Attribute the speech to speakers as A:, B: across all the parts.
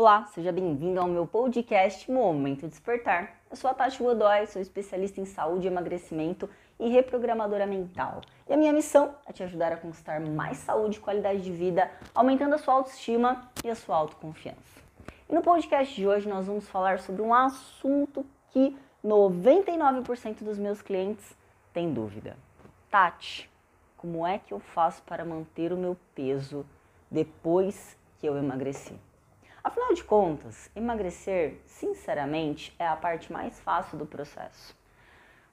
A: Olá, seja bem-vindo ao meu podcast Momento Despertar. Eu sou a Tati Godoy, sou especialista em saúde, emagrecimento e reprogramadora mental. E a minha missão é te ajudar a conquistar mais saúde e qualidade de vida, aumentando a sua autoestima e a sua autoconfiança. E no podcast de hoje nós vamos falar sobre um assunto que 99% dos meus clientes têm dúvida. Tati, como é que eu faço para manter o meu peso depois que eu emagreci? Afinal de contas, emagrecer, sinceramente, é a parte mais fácil do processo.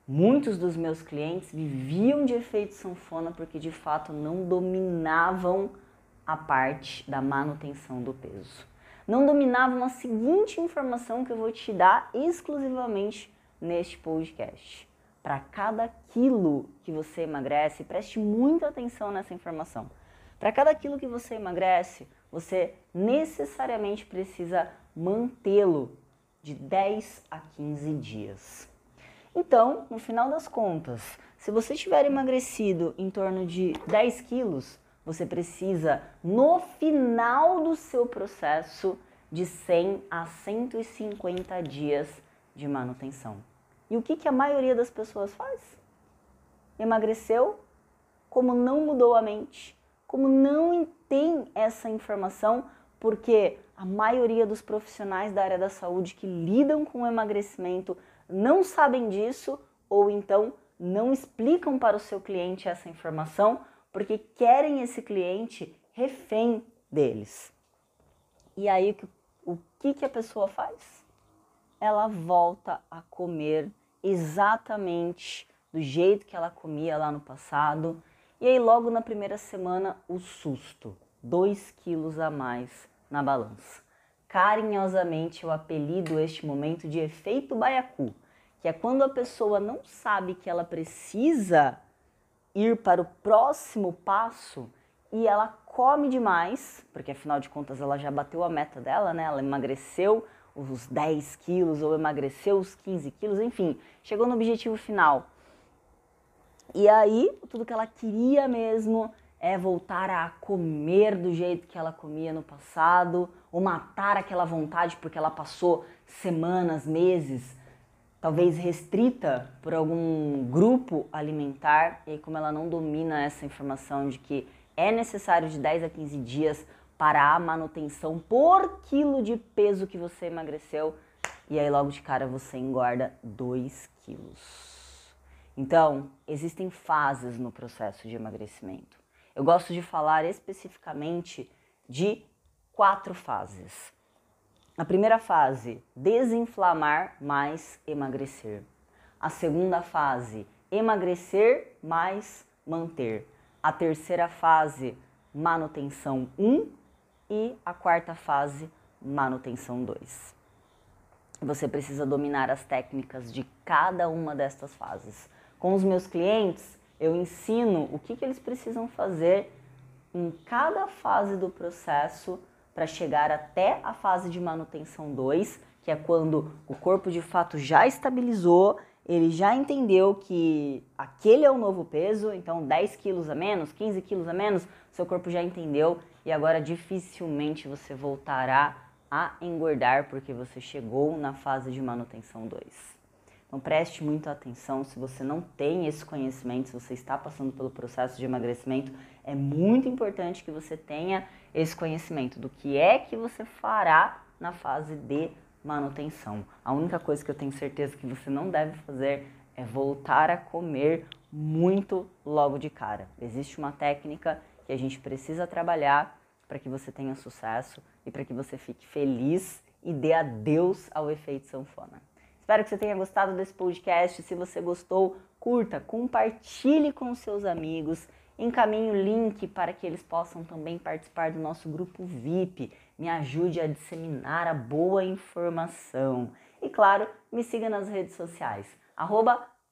A: Muitos dos meus clientes viviam de efeito sanfona porque de fato não dominavam a parte da manutenção do peso. Não dominavam a seguinte informação que eu vou te dar exclusivamente neste podcast. Para cada quilo que você emagrece, preste muita atenção nessa informação. Para cada quilo que você emagrece, você necessariamente precisa mantê-lo de 10 a 15 dias. Então, no final das contas, se você tiver emagrecido em torno de 10 quilos, você precisa, no final do seu processo, de 100 a 150 dias de manutenção. E o que, que a maioria das pessoas faz? Emagreceu, como não mudou a mente, como não tem essa informação, porque a maioria dos profissionais da área da saúde que lidam com o emagrecimento não sabem disso ou então não explicam para o seu cliente essa informação porque querem esse cliente refém deles. E aí o que, que a pessoa faz? Ela volta a comer exatamente do jeito que ela comia lá no passado e aí, logo na primeira semana, o susto: 2 quilos a mais na balança. Carinhosamente, eu apelido este momento de efeito baiacu, que é quando a pessoa não sabe que ela precisa ir para o próximo passo e ela come demais, porque afinal de contas ela já bateu a meta dela, né? Ela emagreceu os 10 quilos ou emagreceu os 15 quilos, enfim, chegou no objetivo final e aí, tudo que ela queria mesmo é voltar a comer do jeito que ela comia no passado, ou matar aquela vontade porque ela passou semanas, meses, talvez restrita por algum grupo alimentar, e aí, como ela não domina essa informação de que é necessário de 10 a 15 dias para a manutenção por quilo de peso que você emagreceu, e aí logo de cara você engorda 2 quilos. Então, existem fases no processo de emagrecimento. Eu gosto de falar especificamente de quatro fases. A primeira fase, desinflamar mais emagrecer. A segunda fase, emagrecer mais manter. A terceira fase, manutenção 1 e a quarta fase, manutenção 2. Você precisa dominar as técnicas de cada uma destas fases. Com os meus clientes, eu ensino o que, que eles precisam fazer em cada fase do processo para chegar até a fase de manutenção 2, que é quando o corpo de fato já estabilizou, ele já entendeu que aquele é o novo peso, então 10 quilos a menos, 15 quilos a menos, seu corpo já entendeu e agora dificilmente você voltará a engordar porque você chegou na fase de manutenção 2. Então preste muita atenção se você não tem esse conhecimento, se você está passando pelo processo de emagrecimento, é muito importante que você tenha esse conhecimento do que é que você fará na fase de manutenção. A única coisa que eu tenho certeza que você não deve fazer é voltar a comer muito logo de cara. Existe uma técnica que a gente precisa trabalhar para que você tenha sucesso e para que você fique feliz e dê adeus ao efeito sanfona. Espero que você tenha gostado desse podcast. Se você gostou, curta, compartilhe com seus amigos, encaminhe o link para que eles possam também participar do nosso grupo VIP. Me ajude a disseminar a boa informação. E claro, me siga nas redes sociais,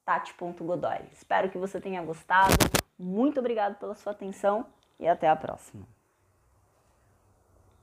A: tati.godoy. Espero que você tenha gostado. Muito obrigado pela sua atenção e até a próxima.